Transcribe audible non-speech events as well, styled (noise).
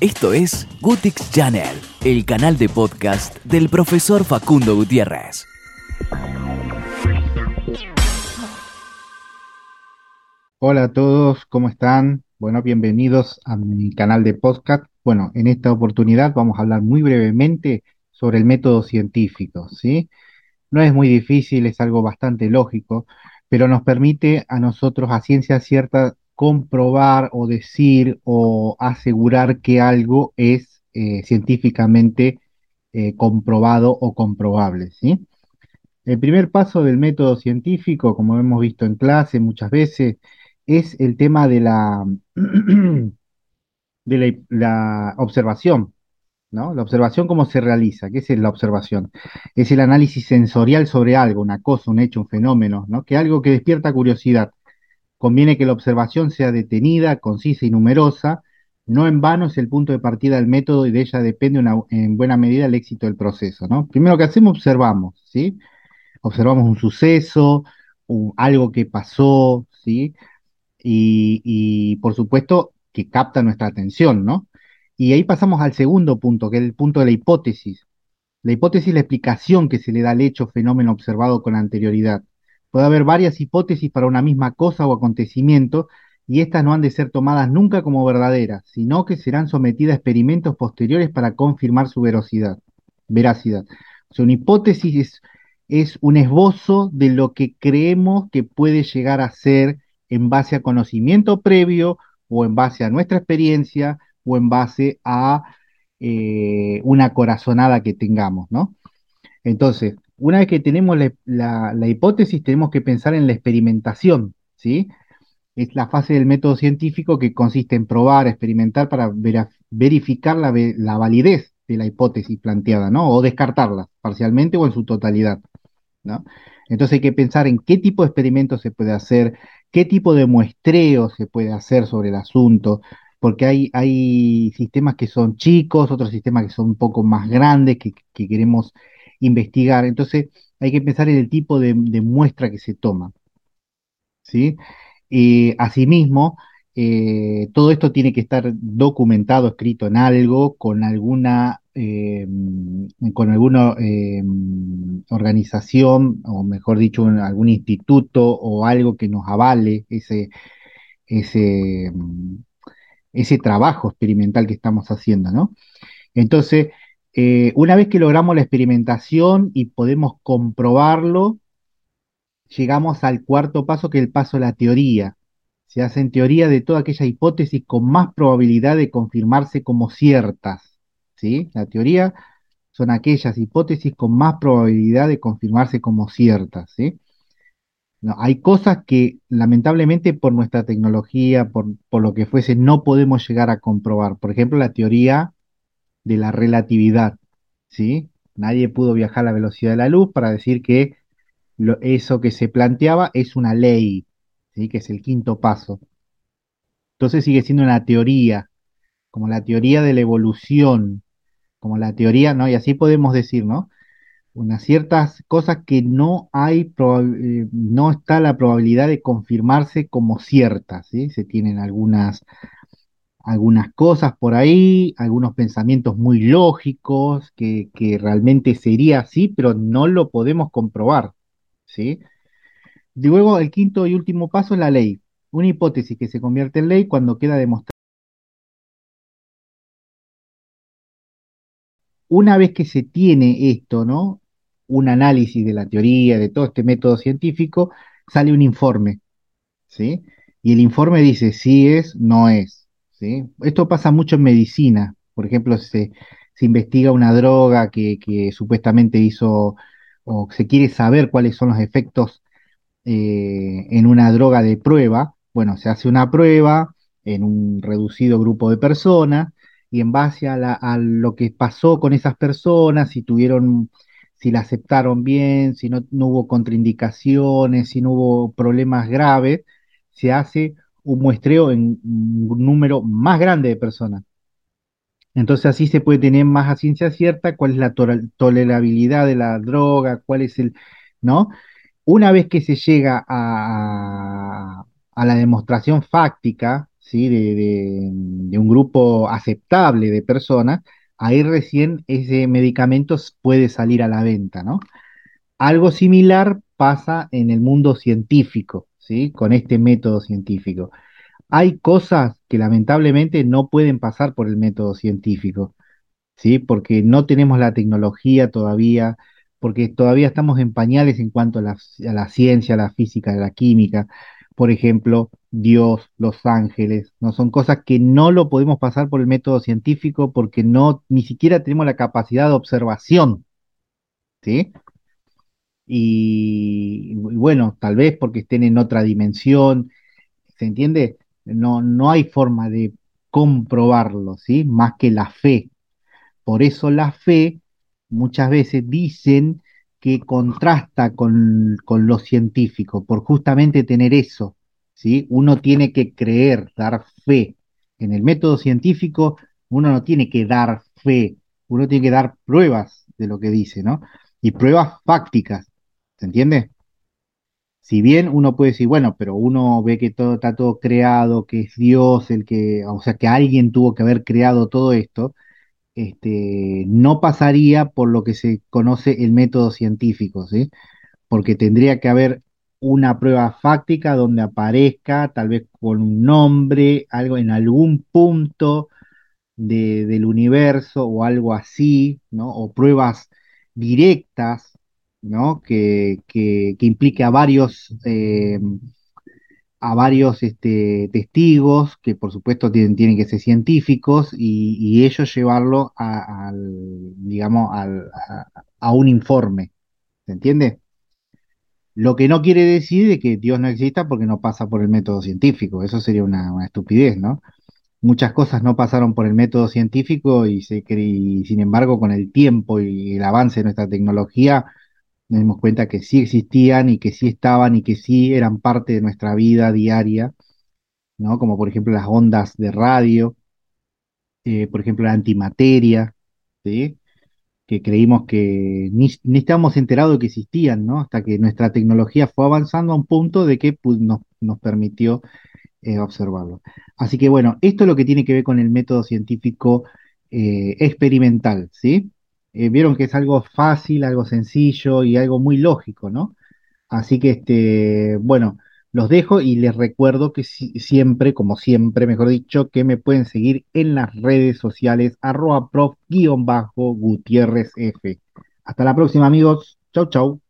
Esto es Gutix Channel, el canal de podcast del profesor Facundo Gutiérrez. Hola a todos, ¿cómo están? Bueno, bienvenidos a mi canal de podcast. Bueno, en esta oportunidad vamos a hablar muy brevemente sobre el método científico, ¿sí? No es muy difícil, es algo bastante lógico, pero nos permite a nosotros a ciencia cierta comprobar o decir o asegurar que algo es eh, científicamente eh, comprobado o comprobable, ¿sí? El primer paso del método científico, como hemos visto en clase muchas veces, es el tema de la, (clears throat) de la, observación, ¿no? La observación, ¿cómo se realiza? ¿Qué es la observación? Es el análisis sensorial sobre algo, una cosa, un hecho, un fenómeno, ¿no? Que algo que despierta curiosidad. Conviene que la observación sea detenida, concisa y numerosa. No en vano es el punto de partida del método y de ella depende en buena medida el éxito del proceso. ¿no? Primero que hacemos, observamos. ¿sí? Observamos un suceso, algo que pasó, ¿sí? Y, y, por supuesto que capta nuestra atención, ¿no? Y ahí pasamos al segundo punto, que es el punto de la hipótesis. La hipótesis es la explicación que se le da al hecho fenómeno observado con anterioridad. Puede haber varias hipótesis para una misma cosa o acontecimiento, y estas no han de ser tomadas nunca como verdaderas, sino que serán sometidas a experimentos posteriores para confirmar su veracidad. veracidad. Una hipótesis es, es un esbozo de lo que creemos que puede llegar a ser en base a conocimiento previo o en base a nuestra experiencia o en base a eh, una corazonada que tengamos, ¿no? Entonces, una vez que tenemos la, hipótesis, tenemos que pensar en la experimentación, ¿sí? Es la fase del método científico que consiste en probar, experimentar para verificar la, la, validez de la hipótesis planteada, ¿no? O descartarla parcialmente o en su totalidad, ¿no? Entonces hay que pensar en qué tipo de experimento se puede hacer, qué tipo de muestreo se puede hacer sobre el asunto, porque hay, hay sistemas que son chicos, otros sistemas que son un poco más grandes, que, que queremos investigar. Entonces hay que pensar en el tipo de, muestra que se toma. ¿sí? asimismo, eh, todo esto tiene que estar documentado, escrito en algo, con alguna, eh, con alguna eh, organización, o mejor dicho, algún instituto o algo que nos avale ese, ese, ese trabajo experimental que estamos haciendo, ¿no? Entonces, eh, una vez que logramos la experimentación y podemos comprobarlo, llegamos al cuarto paso, que es el paso de la teoría. Se hace en teoría de toda aquella hipótesis con más probabilidad de confirmarse como ciertas. ¿sí? La teoría son aquellas hipótesis con más probabilidad de confirmarse como ciertas. ¿sí? No, hay cosas que lamentablemente por nuestra tecnología, por, por lo que fuese, no podemos llegar a comprobar. Por ejemplo, la teoría de la relatividad, ¿sí? Nadie pudo viajar a la velocidad de la luz para decir que eso que se planteaba es una ley, ¿sí? Que es el quinto paso. Entonces sigue siendo una teoría, como la teoría de la evolución, como la teoría, ¿no? Y así podemos decir, ¿no? Unas ciertas cosas que no hay, eh, no está la probabilidad de confirmarse como ciertas, ¿sí? Se tienen algunas algunas cosas por ahí, algunos pensamientos muy lógicos, que, realmente sería así, pero no lo podemos comprobar, ¿sí? Luego, el quinto y último paso es la ley. Una hipótesis que se convierte en ley cuando queda demostrada. Una vez que se tiene esto, ¿no? Un análisis de la teoría, de todo este método científico, sale un informe, ¿sí? Y el informe dice si es, no es esto pasa mucho en medicina. Por ejemplo, se, se investiga una droga que, supuestamente hizo o se quiere saber cuáles son los efectos eh, en una droga de prueba. Bueno, se hace una prueba en un reducido grupo de personas y en base a, lo que pasó con esas personas, si tuvieron, si la aceptaron bien, si no, no hubo contraindicaciones, si no hubo problemas graves, se hace un muestreo en un número más grande de personas. Entonces así se puede tener más a ciencia cierta cuál es la tolerabilidad de la droga, cuál es el, ¿no? Una vez que se llega a, a la demostración fáctica, ¿sí? De, de, un grupo aceptable de personas, ahí recién ese medicamento puede salir a la venta, ¿no? Algo similar pasa en el mundo científico, ¿sí? Con este método científico. Hay cosas que lamentablemente no pueden pasar por el método científico, ¿sí? Porque no tenemos la tecnología todavía, porque todavía estamos en pañales en cuanto a la, ciencia, a la física, a la química. Por ejemplo, Dios, los ángeles, ¿no? Son cosas que no lo podemos pasar por el método científico porque no, ni siquiera tenemos la capacidad de observación, ¿sí? Y, bueno, tal vez porque estén en otra dimensión, ¿se entiende? No, no hay forma de comprobarlo, ¿sí? Más que la fe. Por eso la fe muchas veces dicen que contrasta con, con lo científico, por justamente tener eso, ¿sí? Uno tiene que creer, dar fe. En el método científico uno no tiene que dar fe, uno tiene que dar pruebas de lo que dice, ¿no? Y pruebas fácticas, ¿se entiende? Si bien uno puede decir, bueno, pero uno ve que todo está todo creado, que es Dios el que, o sea, que alguien tuvo que haber creado todo esto, este, no pasaría por lo que se conoce el método científico, ¿sí? Porque tendría que haber una prueba fáctica donde aparezca, tal vez con un nombre, algo en algún punto de- del universo o algo así, ¿no? O pruebas directas, ¿no? Que, que, que implique a varios, eh, a varios este, testigos, que por supuesto tienen, tienen que ser científicos, y, ellos llevarlo a- al, digamos, a, a un informe, ¿se entiende? Lo que no quiere decir de que Dios no exista porque no pasa por el método científico, eso sería una, estupidez, ¿no? Muchas cosas no pasaron por el método científico y, se, y sin embargo con el tiempo y el avance de nuestra tecnología nos dimos cuenta que sí existían y que sí estaban y que sí eran parte de nuestra vida diaria, ¿no? Como por ejemplo las ondas de radio, eh, por ejemplo la antimateria, ¿sí? Que creímos que ni, ni estábamos enterados de que existían, ¿no? Hasta que nuestra tecnología fue avanzando a un punto de que nos, nos permitió eh, observarlo. Así que bueno, esto es lo que tiene que ver con el método científico eh, experimental, ¿sí? Eh, vieron que es algo fácil, algo sencillo y algo muy lógico, ¿no? Así que, este, bueno, los dejo y les recuerdo que si- siempre, como siempre, mejor dicho, que me pueden seguir en las redes sociales, arroba prof-gutiérrez F. Hasta la próxima, amigos. Chau, chau.